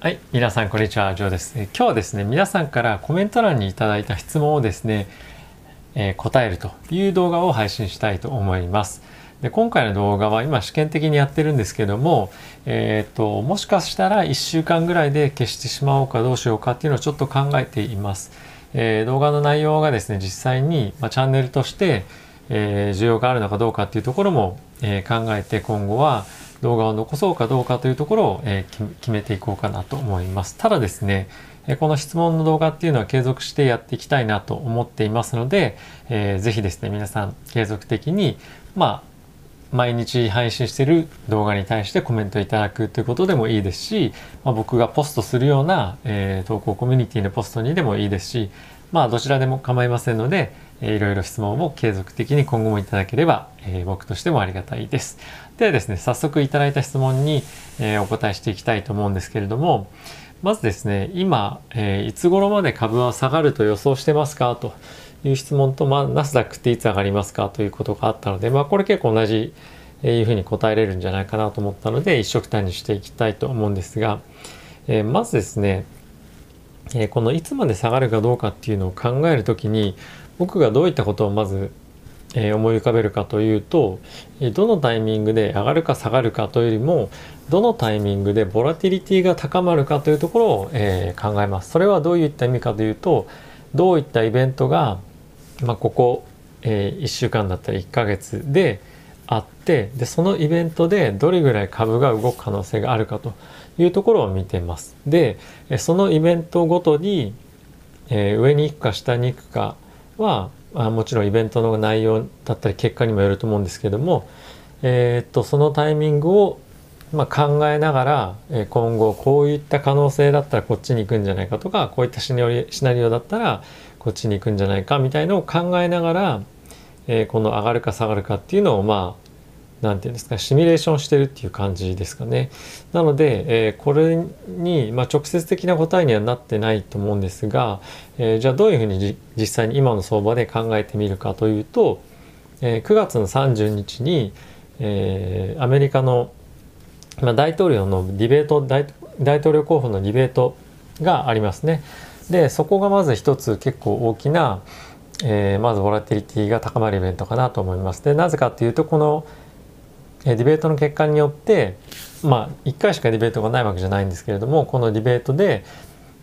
はい、皆さんこんにちは、ジョーです。え今日はですね、皆さんからコメント欄にいただいた質問をですね、えー答えるという動画を配信したいと思います。で今回の動画は今試験的にやってるんですけども、えー、ともしかしたら1週間ぐらいで消してしまおうかどうしようかっていうのをちょっと考えています。えー動画の内容がですね実際に、まあ、チャンネルとして、えー需要があるのかどうかっていうところも、えー考えて今後は動画を残そうかどうかというところを、えー決めていこうかなと思います。ただですね、えこの質問の動画っていうのは継続してやっていきたいなと思っていますので、えーぜひですね皆さん継続的にまあ毎日配信してる動画に対してコメントいただくということでもいいですし、まあ、僕がポストするような、えー投稿コミュニティのポストにでもいいですしまあどちらでも構いませんので、えーいろいろ質問を継続的に今後もいただければ、えー僕としてもありがたいです。ではですね早速いただいた質問に、えーお答えしていきたいと思うんですけれどもまずですね今、えーいつ頃まで株は下がると予想してますか？という質問と、まあ、ナスダックっていつ上がりますか？ということがあったので、まあ、これ結構同じえーいうふうに答えれるんじゃないかなと思ったので一緒くたにしていきたいと思うんですが、えーまずですね、えーこのいつまで下がるかどうかっていうのを考えるときに僕がどういったことをまず、えー思い浮かべるかというと、えどのタイミングで上がるか下がるかというよりもどのタイミングでボラティリティが高まるかというところを、えー考えます。それはどういった意味かというとどういったイベントが、まあ、ここ、え1週間だったり1ヶ月であってでそのイベントでどれぐらい株が動く可能性があるかというところを見てます。でそのイベントごとに、えー上に行くか下に行くかはあもちろんイベントの内容だったり結果にもよると思うんですけども、えーっとそのタイミングを、まあ、考えながら、え今後こういった可能性だったらこっちに行くんじゃないかとかこういったシナリオだったらこっちに行くんじゃないかみたいのを考えながら、えこの上がるか下がるかっていうのをまあなんていうんですかシミュレーションしてるっていう感じですかね。なので、えーこれに、まあ、直接的な答えにはなってないと思うんですが、えーじゃあどういうふうに実際に今の相場で考えてみるかというと、えー9月の30日に、えーアメリカの、まあ、大統領のディベート大統領候補のディベートがありますね。でそこがまず一つ結構大きな、えーまずボラティリティが高まるイベントかなと思います。でなぜかっていうとこのえディベートの結果によってまあ1回しかディベートがないわけじゃないんですけれどもこのディベートで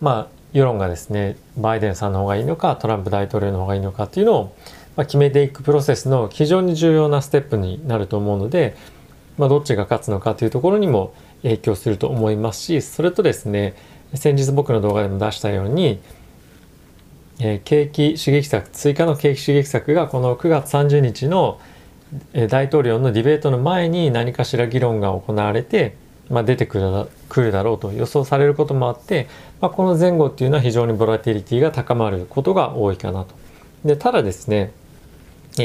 まあ世論がですねバイデンさんの方がいいのかトランプ大統領の方がいいのかっていうのを、まあ、決めていくプロセスの非常に重要なステップになると思うので、まあ、どっちが勝つのかというところにも影響すると思いますしそれとですね先日僕の動画でも出したようにえー景気刺激策追加の景気刺激策がこの9月30日の大統領のディベートの前に何かしら議論が行われて、まあ、出てくるだくるだろうと予想されることもあって、まあ、この前後っていうのは非常にボラティリティが高まることが多いかなと。でただですね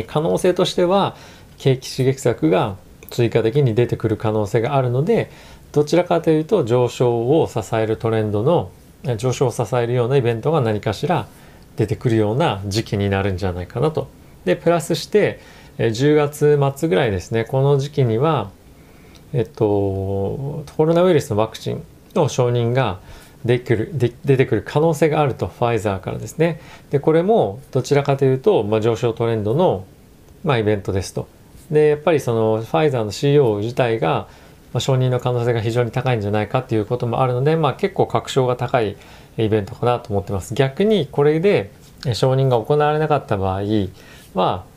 可能性としては景気刺激策が追加的に出てくる可能性があるのでどちらかというと上昇を支えるトレンドの上昇を支えるようなイベントが何かしら出てくるような時期になるんじゃないかなと。でプラスしてえ10月末ぐらいですね。この時期にはえっとコロナウイルスのワクチンの承認ができるで出てくる可能性があるとファイザーからですね。でこれもどちらかというと、まあ、上昇トレンドの、まあ、イベントですと。でやっぱりそのファイザーの CEO 自体が、まあ、承認の可能性が非常に高いんじゃないかっていうこともあるので、まあ、結構確証が高いイベントかなと思ってます。逆にこれで承認が行われなかった場合は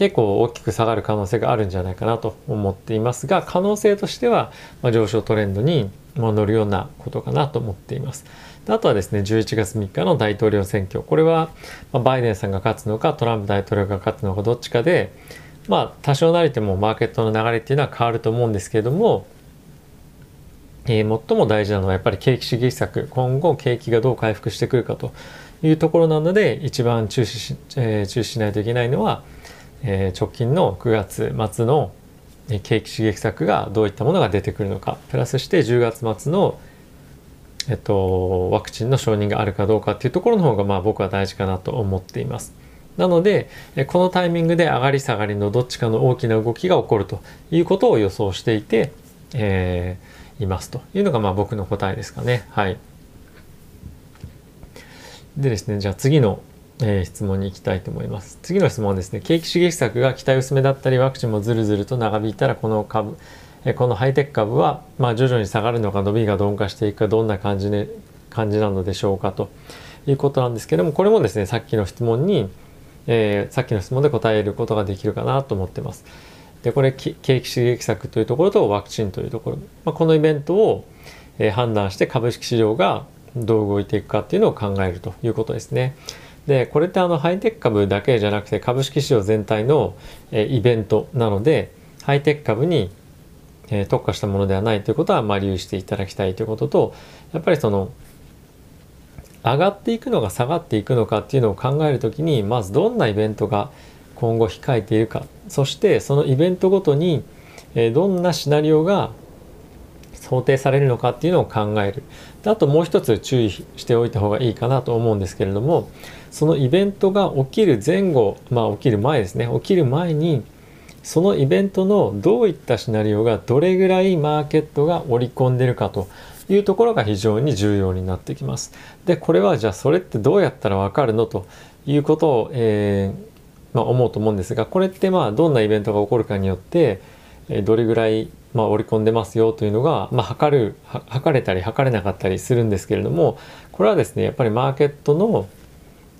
結構大きく下がる可能性があるんじゃないかなと思っていますが可能性としては、ま、上昇トレンドにま乗るようなことかなと思っています。あとはですね11月3日の大統領選挙これは、ま、バイデンさんが勝つのかトランプ大統領が勝つのかどっちかでまあ多少なりともマーケットの流れっていうのは変わると思うんですけれども、えー最も大事なのはやっぱり景気刺激策今後景気がどう回復してくるかというところなので一番注視し,、えー注視しないといけないのは、えー直近の9月末の景気刺激策がどういったものが出てくるのかプラスして10月末の、えっと、ワクチンの承認があるかどうかっていうところの方がまあ僕は大事かなと思っています。なのでこのタイミングで上がり下がりのどっちかの大きな動きが起こるということを予想していて、えーいますというのがまあ僕の答えですかね。はい。でですね、じゃあ次の、えー、質問に行きたいと思います。次の質問はですね、景気刺激策が期待薄めだったり、ワクチンもずるずると長引いたら、この株、えー、このハイテク株は、まあ、徐々に下がるのか、伸びが鈍化していくか、どんな感じ,、ね、感じなのでしょうかということなんですけども、これもですね、さっきの質問に、えー、さっきの質問で答えることができるかなと思ってます。で、これ、景気刺激策というところとワクチンというところ、まあ、このイベントを、え、判断して株式市場がどう動いていくかっていうのを考えるということですね。でこれってあのハイテク株だけじゃなくて株式市場全体の、えイベントなのでハイテク株に、え特化したものではないということはまあ留意していただきたいということとやっぱりその上がっていくのか下がっていくのかっていうのを考える時にまずどんなイベントが今後控えているか。そしてそのイベントごとにどんなシナリオが想定されるのかっていうのを考える。あともう一つ注意しておいた方がいいかなと思うんですけれどもそのイベントが起きる前後まあ起きる前ですね起きる前にそのイベントのどういったシナリオがどれぐらいマーケットが織り込んでるかというところが非常に重要になってきます。でこれはじゃあそれってどうやったらわかるのということを、えーまあ、思うと思うんですがこれってまあどんなイベントが起こるかによってどれぐらいまあ、織り込んでますよというのが、まあ、測る測れたり測れなかったりするんですけれどもこれはですねやっぱりマーケットの、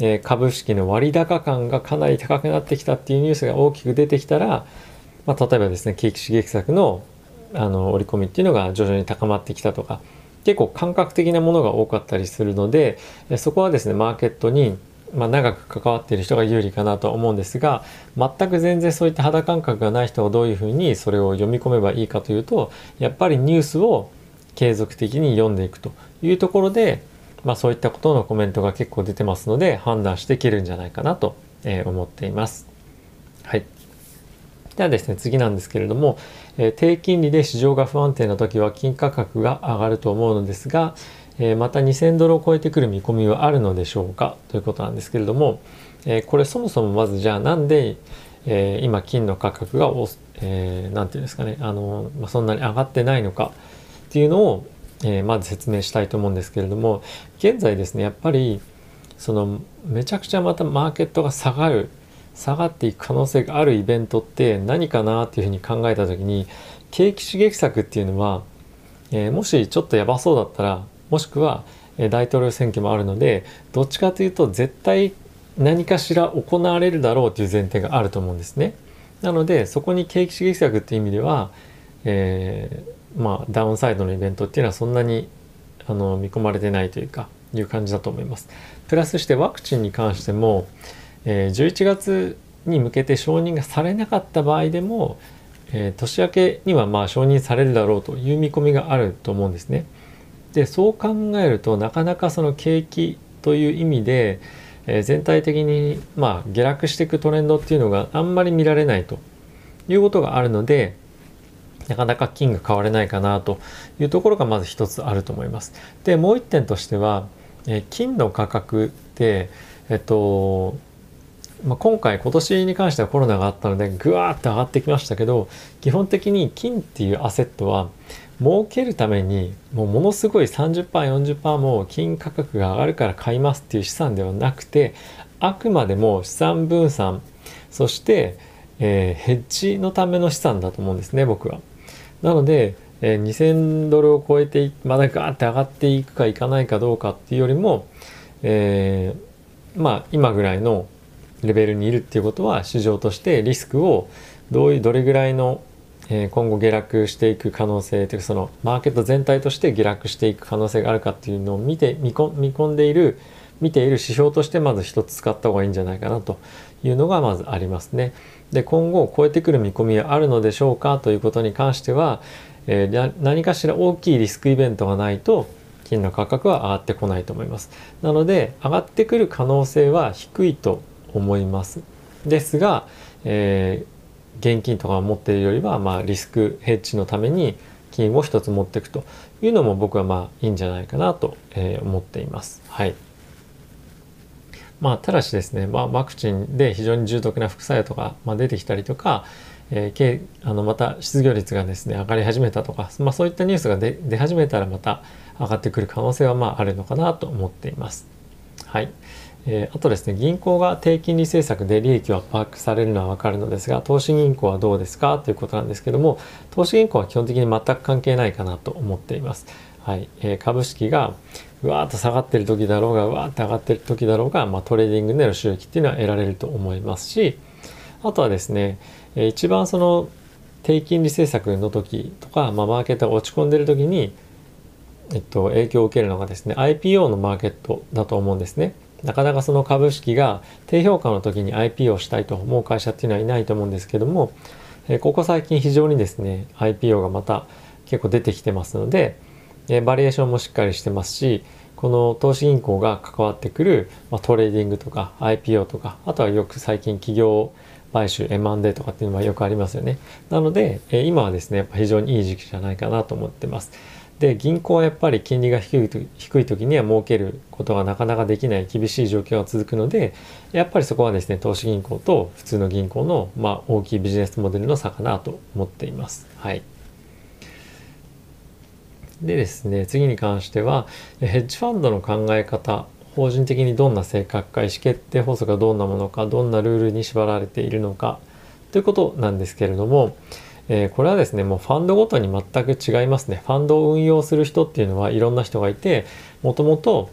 えー、株式の割高感がかなり高くなってきたっていうニュースが大きく出てきたら、まあ、例えばですね景気刺激策のあの織り込みっていうのが徐々に高まってきたとか結構感覚的なものが多かったりするのでそこはですねマーケットにまあ、長く関わっている人が有利かなとは思うんですが全く全然そういった肌感覚がない人がどういうふうにそれを読み込めばいいかというとやっぱりニュースを継続的に読んでいくというところで、まあ、そういったことのコメントが結構出てますので判断していけるんじゃないかなと思っています。はい、ではですね次なんですけれども、えー、低金利で市場が不安定な時は金価格が上がると思うのですが、えまた2000ドルを超えてくる見込みはあるのでしょうか？ということなんですけれども、えこれそもそもまずじゃあなんで、え今金の価格が何、えー、て言うんですかねあの、まあ、そんなに上がってないのかっていうのを、えまず説明したいと思うんですけれども現在ですねやっぱりそのめちゃくちゃまたマーケットが下がる下がっていく可能性があるイベントって何かなっていうふうに考えた時に景気刺激策っていうのは、えー、もしちょっとやばそうだったらもしくは大統領選挙もあるのでどっちかというと絶対何かしら行われるだろうという前提があると思うんですね。なのでそこに景気刺激策っていう意味では、えー、まあダウンサイドのイベントっていうのはそんなにあの見込まれてないというかいう感じだと思います。プラスしてワクチンに関しても、えー、11月に向けて承認がされなかった場合でも、えー、年明けにはまあ承認されるだろうという見込みがあると思うんですね。でそう考えるとなかなかその景気という意味で、えー、全体的にまあ下落していくトレンドっていうのがあんまり見られないということがあるのでなかなか金が買われないかなというところがまず一つあると思います。でもう一点としては、えー、金の価格ってえっとまあ、今回今年に関してはコロナがあったのでぐわーって上がってきましたけど基本的に金っていうアセットは儲けるためにもうものすごい 30%40% も金価格が上がるから買いますっていう資産ではなくてあくまでも資産分散そして、えー、ヘッジのための資産だと思うんですね僕は。なので、えー、2000ドルを超えてまだガーって上がっていくかいかないかどうかっていうよりも、えー、まあ今ぐらいのレベルにいるっていうことは市場としてリスクをどういうどれぐらいの今後下落していく可能性というかそのマーケット全体として下落していく可能性があるかっていうのを見て見込んでいる見ている指標としてまず一つ使った方がいいんじゃないかなというのがまずありますね。で今後超えてくる見込みはあるのでしょうかということに関しては、えー、何かしら大きいリスクイベントがないと金の価格は上がってこないと思います。なので上がってくる可能性は低いと思います。ですが、えー現金とかを持っているよりは、まあ、リスクヘッジのために金を一つ持っていくというのも僕はまあいいんじゃないかなと、思っています。はい。まあ、ただしですね、まあ、ワクチンで非常に重篤な副作用とか、まあ、出てきたりとか、えー、あのまた失業率がですね上がり始めたとか、まあ、そういったニュースが出始めたらまた上がってくる可能性はまああるのかなと思っています。はい、えー、あとですね銀行が低金利政策で利益を圧迫されるのは分かるのですが投資銀行はどうですかということなんですけども投資銀行は基本的に全く関係ないかなと思っています。はいえー、株式がうわーっと下がってる時だろうがうわーって上がってる時だろうが、まあ、トレーディングでの収益っていうのは得られると思いますしあとはですね、えー、一番その低金利政策の時とか、まあ、マーケットが落ち込んでる時に、えっと、影響を受けるのがですね IPO のマーケットだと思うんですね。なかなかその株式が低評価の時に IPO したいと思う会社っていうのはいないと思うんですけども、えー、ここ最近非常にですね IPO がまた結構出てきてますので、えバリュエーションもしっかりしてますしこの投資銀行が関わってくる、ま、トレーディングとか IPO とかあとはよく最近企業買収 M&A とかっていうのはよくありますよね。なので、え今はですねやっぱ非常にいい時期じゃないかなと思ってます。で銀行はやっぱり金利が低いと低い時には儲けることがなかなかできない厳しい状況が続くのでやっぱりそこはですね投資銀行と普通の銀行の、まあ、大きいビジネスモデルの差かなと思っています。はい。でですね次に関してはヘッジファンドの考え方法人的にどんな性格か意思決定法則がどんなものかどんなルールに縛られているのかということなんですけれども、えー、これはですねもうファンドごとに全く違いますね。ファンドを運用する人っていうのはいろんな人がいてもともと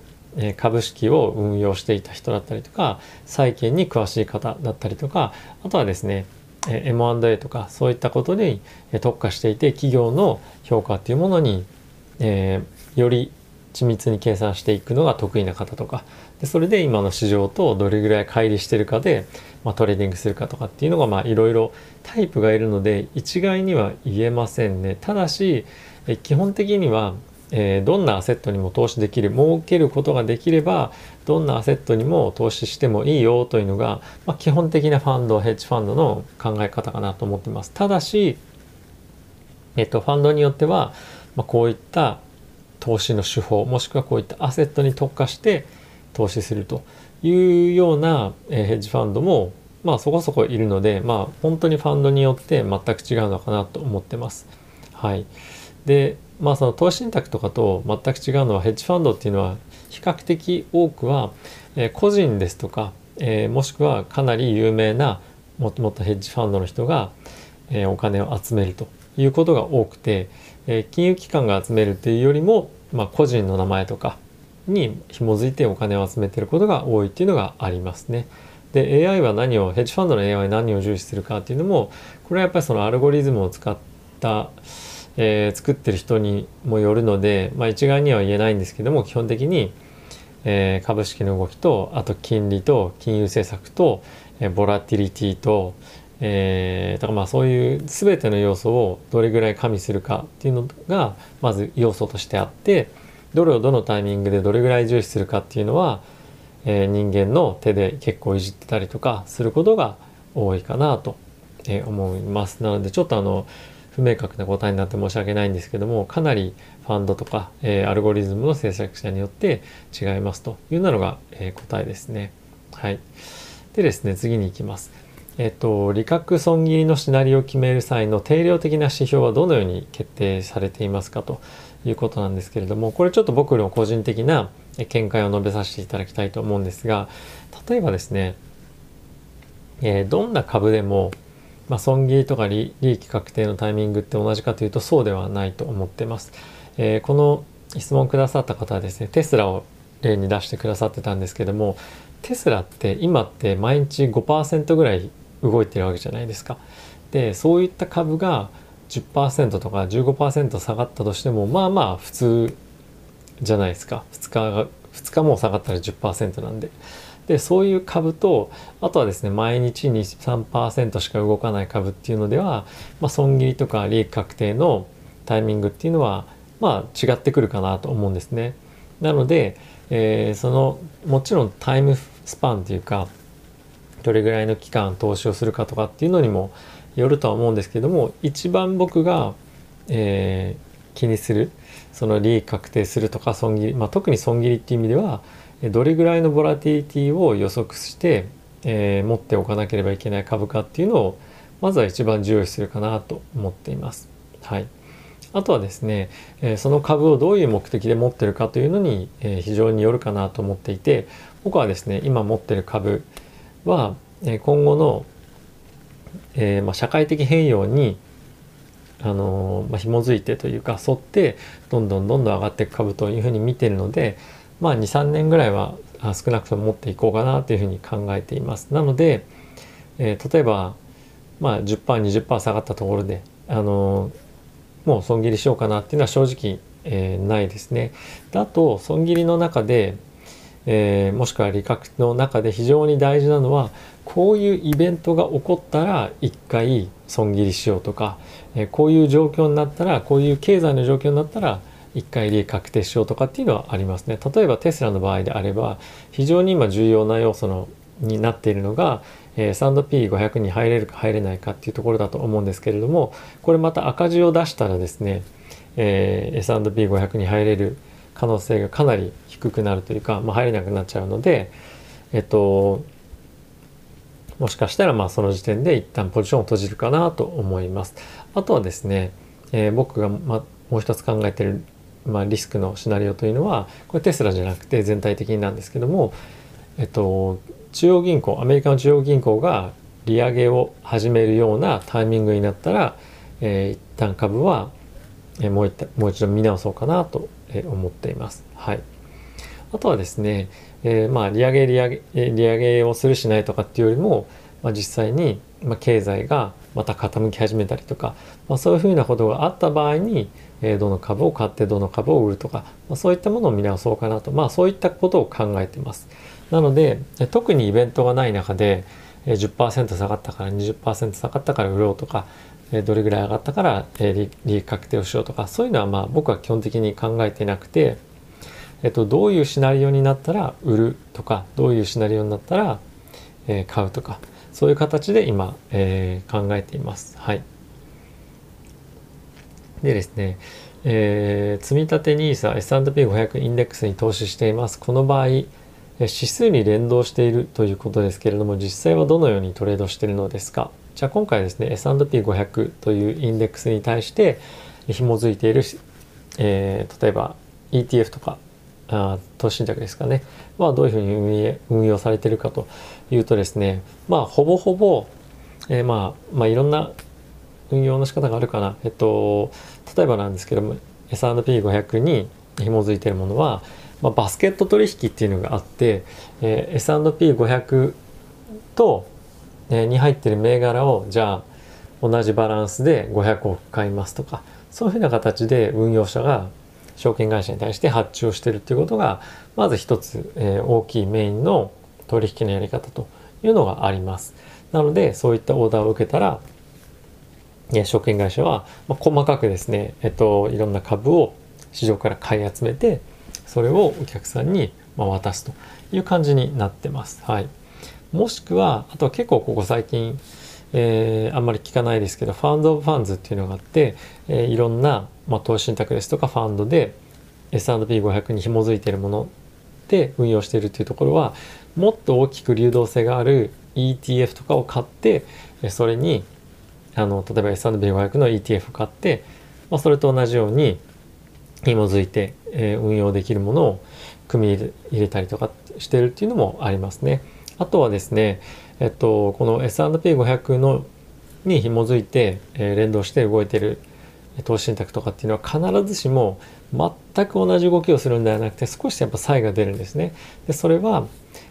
株式を運用していた人だったりとか債券に詳しい方だったりとかあとはですね M&A とかそういったことに特化していて企業の評価っていうものにえー、より緻密に計算していくのが得意な方とかでそれで今の市場とどれぐらい乖離してるかで、まあ、トレーディングするかとかっていうのがいろいろタイプがいるので一概には言えませんね。ただしえ基本的には、えー、どんなアセットにも投資できる儲けることができればどんなアセットにも投資してもいいよというのが、まあ、基本的なファンドヘッジファンドの考え方かなと思ってます。ただし、えっと、ファンドによってはまあ、こういった投資の手法もしくはこういったアセットに特化して投資するというような、えヘッジファンドもまあそこそこいるのでまあ本当にファンドによって全く違うのかなと思ってます。はい、でまあその投資信託とかと全く違うのはヘッジファンドっていうのは比較的多くは、え個人ですとか、えもしくはかなり有名なもともとヘッジファンドの人が、えお金を集めるということが多くて、え金融機関が集めるっていうよりも、まあ、個人の名前とかに紐づいてお金を集めてることが多いっていうのがありますね。で AI は何をヘッジファンドの AI は何を重視するかっていうのもこれはやっぱりそのアルゴリズムを使った、えー、作ってる人にもよるので、まあ、一概には言えないんですけども基本的に、えー、株式の動きとあと金利と金融政策と、えー、ボラティリティと、えー、だからまあそういう全ての要素をどれぐらい加味するかっていうのがまず要素としてあってどれをどのタイミングでどれぐらい重視するかっていうのは、えー、人間の手で結構いじってたりとかすることが多いかなと、思います。なのでちょっとあの不明確な答えになって申し訳ないんですけどもかなりファンドとか、えー、アルゴリズムの制作者によって違いますというのが、えー、答えですね。はい。でですね次に行きます。えっと、利確損切りのシナリオを決める際の定量的な指標はどのように決定されていますかということなんですけれどもこれちょっと僕の個人的な見解を述べさせていただきたいと思うんですが例えばですね、えー、どんな株でも、まあ、損切りとか利益確定のタイミングって同じかというとそうではないと思ってます。えー、この質問くださった方はですねテスラを例に出してくださってたんですけどもテスラって今って毎日5%ぐらい動いてるわけじゃないですか。でそういった株が10%とか15%下がったとしてもまあまあ普通じゃないですか2日が2日も下がったら10%なんで。でそういう株とあとはですね毎日に3%しか動かない株っていうのでは、まあ、損切りとか利益確定のタイミングっていうのはまあ違ってくるかなと思うんですね。なので、えー、そのもちろんタイムスパンっていうかどれぐらいの期間投資をするかとかっていうのにもよるとは思うんですけども一番僕が、えー、気にするその利益確定するとか損切り、まあ、特に損切りっていう意味ではどれぐらいのボラティリティを予測して、えー、持っておかなければいけない株価っていうのをまずは一番重要視するかなと思っています。はい。あとはですね、えその株をどういう目的で持ってるかというのに、え非常によるかなと思っていて僕はですね今持ってる株は、え今後の、えま社会的変容にあのまあ、紐づいてというか沿ってどんどんどんどん上がっていく株というふうに見てるので、まあ、23年ぐらいは少なくとも持っていこうかなというふうに考えています。なので、えー、例えば、まあ 10%20% 下がったところで、あのもう損切りしようかなっていうのは正直、えー、ないですね。であと損切りの中で、えー、もしくは利確の中で非常に大事なのはこういうイベントが起こったら一回損切りしようとか、えー、こういう状況になったらこういう経済の状況になったら一回利益確定しようとかっていうのはありますね。例えばテスラの場合であれば非常に今重要な要素のになっているのが、えー、S&P500 に入れるか入れないかっていうところだと思うんですけれどもこれまた赤字を出したらですね、えー、S&P500 に入れる可能性がかなり低くなるというか、まあ、入れなくなっちゃうのでえっともしかしたらまあその時点で一旦ポジションを閉じるかなと思います。あとはですね、えー、僕がまもう一つ考えているまあ、リスクのシナリオというのはこれテスラじゃなくて全体的になんですけども、えっと、中央銀行アメリカの中央銀行が利上げを始めるようなタイミングになったら、えー、一旦株は、えー、もう一もう一度見直そうかなと思っています。はい、あとはですね、えー、まあ利上げ利上げ利上げをするしないとかっていうよりも、まあ、実際に、まあ、経済がまた傾き始めたりとか、まあ、そういうふうなことがあった場合に、えー、どの株を買ってどの株を売るとか、まあ、そういったものを見直そうかなと、まあ、そういったことを考えてます。なので特にイベントがない中で10%下がったから20%下がったから売ろうとかどれぐらい上がったから利益確定をしようとかそういうのはまあ僕は基本的に考えてなくて、えっと、どういうシナリオになったら売るとかどういうシナリオになったら買うとかそういう形で今、えー、考えています。はい。でですね、えー、積立 NISA S&P500 インデックスに投資しています。この場合、指数に連動しているということですけれども、実際はどのようにトレードしているのですか？じゃあ今回ですね、S&P500 というインデックスに対して紐づいている、えー、例えば ETF とかあ投資信託ですかねはどういうふうに運用されてるかというとですねまあほぼほぼ、えー、まあまあいろんな運用の仕方があるかな。えっと、例えばなんですけども、S&P500 に紐づいてるものは、まあ、バスケット取引っていうのがあって、えー、S&P500 と、に入ってる銘柄をじゃあ同じバランスで500億買いますとかそういうふうな形で運用者が証券会社に対して発注をしてるっていうことがまず一つ、えー、大きいメインの取引のやり方というのがあります。なのでそういったオーダーを受けたら証券会社は、まあ、細かくですね、えっと、いろんな株を市場から買い集めてそれをお客さんに渡すという感じになってます。はい、もしくはあとは結構ここ最近、えー、あんまり聞かないですけどファンド・オブ・ファンズっていうのがあって、えー、いろんな、まあ、投資信託ですとかファンドで S&P500 に紐づいているもので運用しているっていうところはもっと大きく流動性がある ETF とかを買ってそれにあの例えば S&P500 の ETF を買って、まあ、それと同じように紐づいて、えー、運用できるものを組み入れたりとかしてるっていうのもありますね。あとはですね、えっと、この S&P500 のに紐づいて、えー、連動して動いてる投資信託とかっていうのは必ずしも全く同じ動きをするんではなくて少しやっぱ差異が出るんですね。でそれは、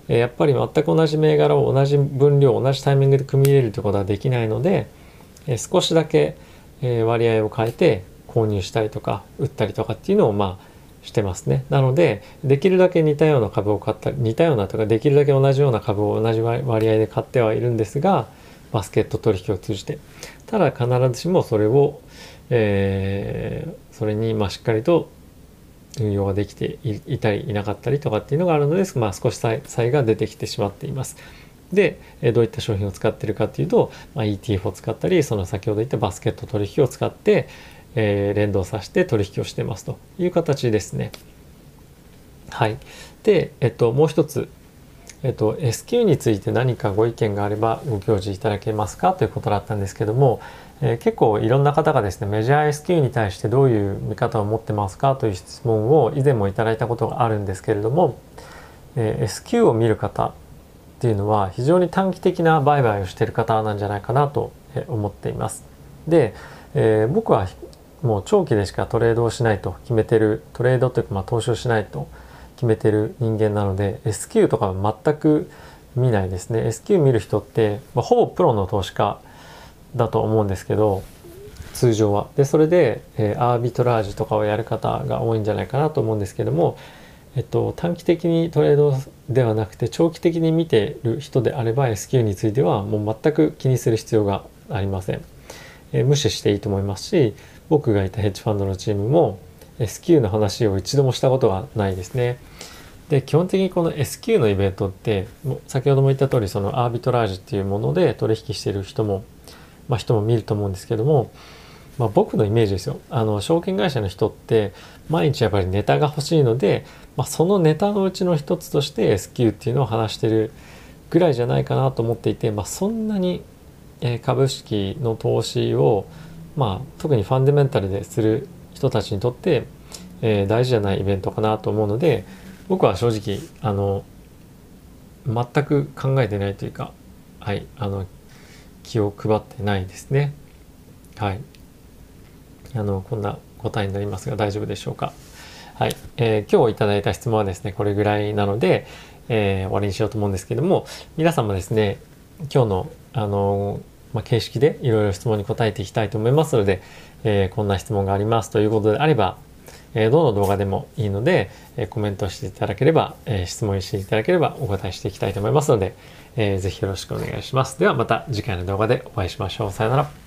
えー、やっぱり全く同じ銘柄を同じ分量同じタイミングで組み入れるということはできないので、え少しだけ、え割合を変えて購入したりとか売ったりとかっていうのをまあしてますね。なのでできるだけ似たような株を買ったり似たようなとかできるだけ同じような株を同じ割合で買ってはいるんですがバスケット取引を通じてただ必ずしもそれを、えー、それにましっかりと運用ができていたりいなかったりとかっていうのがあるので、まあ、少し差異が出てきてしまっています。でどういった商品を使ってるかっていうと、まあ、ETF を使ったりその先ほど言ったバスケット取引を使って、えー、連動させて取引をしてますという形ですね。はい。で、えっと、もう一つ、えっと、SQ について何かご意見があればご教示いただけますかということだったんですけども、えー、結構いろんな方がですねメジャー SQ に対してどういう見方を持ってますかという質問を以前もいただいたことがあるんですけれども、えー、SQ を見る方っていうのは非常に短期的な売買をしている方なんじゃないかなと思っています。で、えー、僕はもう長期でしかトレードをしないと決めてるトレードというかまあ投資をしないと決めてる人間なので S q とかは全く見ないですね。S q 見る人って、まあ、ほぼプロの投資家だと思うんですけど通常は。でそれで、えー、アービトラージュとかをやる方が多いんじゃないかなと思うんですけども、えっと、短期的にトレードではなくて長期的に見てる人であれば S q についてはもう全く気にする必要がありません、え、無視していいと思いますし僕がいたヘッジファンドのチームも S q の話を一度もしたことがないですね。で基本的にこの S q のイベントって先ほども言った通りそのアービトラージュっていうもので取引してる人も、まあ、人も見ると思うんですけども、まあ、僕のイメージですよあの証券会社の人って毎日やっぱりネタが欲しいので、まあ、そのネタのうちの一つとして S q っていうのを話してるぐらいじゃないかなと思っていて、まあ、そんなに、え株式の投資を、まあ、特にファンデメンタルでする人たちにとって、えー、大事じゃないイベントかなと思うので僕は正直あの全く考えてないというかはいあの気を配ってないですね。はい。あのこんな答えになりますが大丈夫でしょうか。はい、えー、今日いただいた質問はですねこれぐらいなので、えー、終わりにしようと思うんですけども皆さんもですね今日のあのまあ、形式でいろいろ質問に答えていきたいと思いますので、えー、こんな質問がありますということであれば、えー、どの動画でもいいので、えー、コメントしていただければ、え質問していただければお答えしていきたいと思いますので、えー、ぜひよろしくお願いします。ではまた次回の動画でお会いしましょう。さよなら。